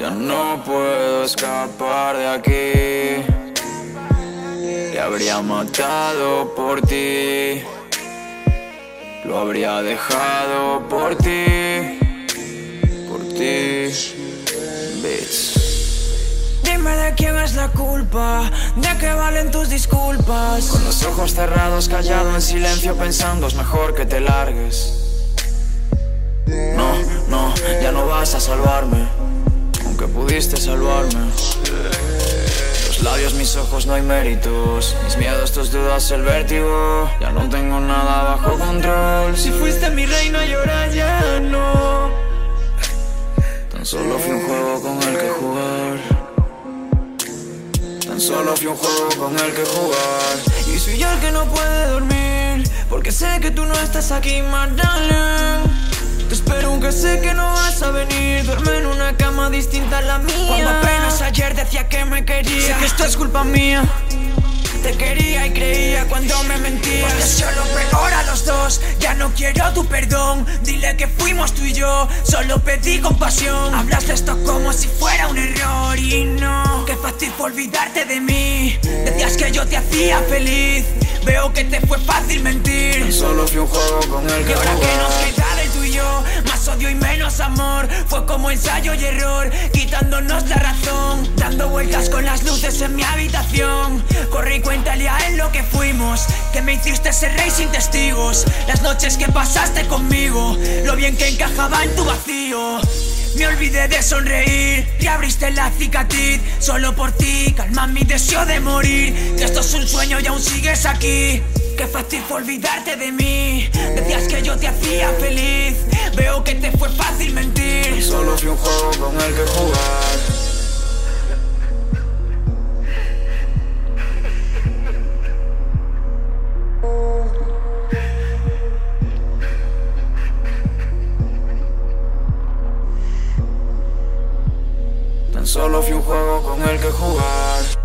Ya no puedo escapar de aquí. Te habría matado por ti. Lo habría dejado por ti. Por ti. Bitch. Dime de quién es la culpa, de qué valen tus disculpas. Con los ojos cerrados, callado en silencio, pensando es mejor que te largues. No, no, ya no vas a salvarme, aunque pudiste salvarme. Mis ojos, no hay méritos. Mis miedos, tus dudas, el vértigo. Ya no tengo nada bajo control. Si fuiste mi reina y ya no. Tan solo fui un juego con el que jugar. Tan solo fui un juego con el que jugar. Y soy yo el que no puede dormir, porque sé que tú no estás aquí, darling. Te espero aunque sé que no vas a venir. Duerme en una cama distinta a la mía. Cuando apenas ayer decía que me quería. Sé que esto es culpa mía. Te quería y creía cuando me mentías Porque solo peor a los dos Ya no quiero tu perdón. Dile que fuimos tú y yo Solo pedí compasión. Hablas de esto como si fuera un error Y no, qué fácil fue olvidarte de mí. Decías que yo te hacía feliz. Veo que te fue fácil mentir. Tan solo fui un juego con el Y que ahora que nos queda odio y menos amor. Fue como ensayo y error Quitándonos la razón. Dando vueltas con las luces en mi habitación. Corrí cuéntale a él lo que fuimos Que me hiciste ser rey sin testigos. Las noches que pasaste conmigo Lo bien que encajaba en tu vacío. Me olvidé de sonreír, te abriste la cicatriz. Solo por ti, calma mi deseo de morir. Que esto es un sueño y aún sigues aquí. Qué fácil fue olvidarte de mí. Decías que te hacía feliz Veo que te fue fácil mentir Solo fui un juego con el que jugar. Solo fui un juego con el que jugar.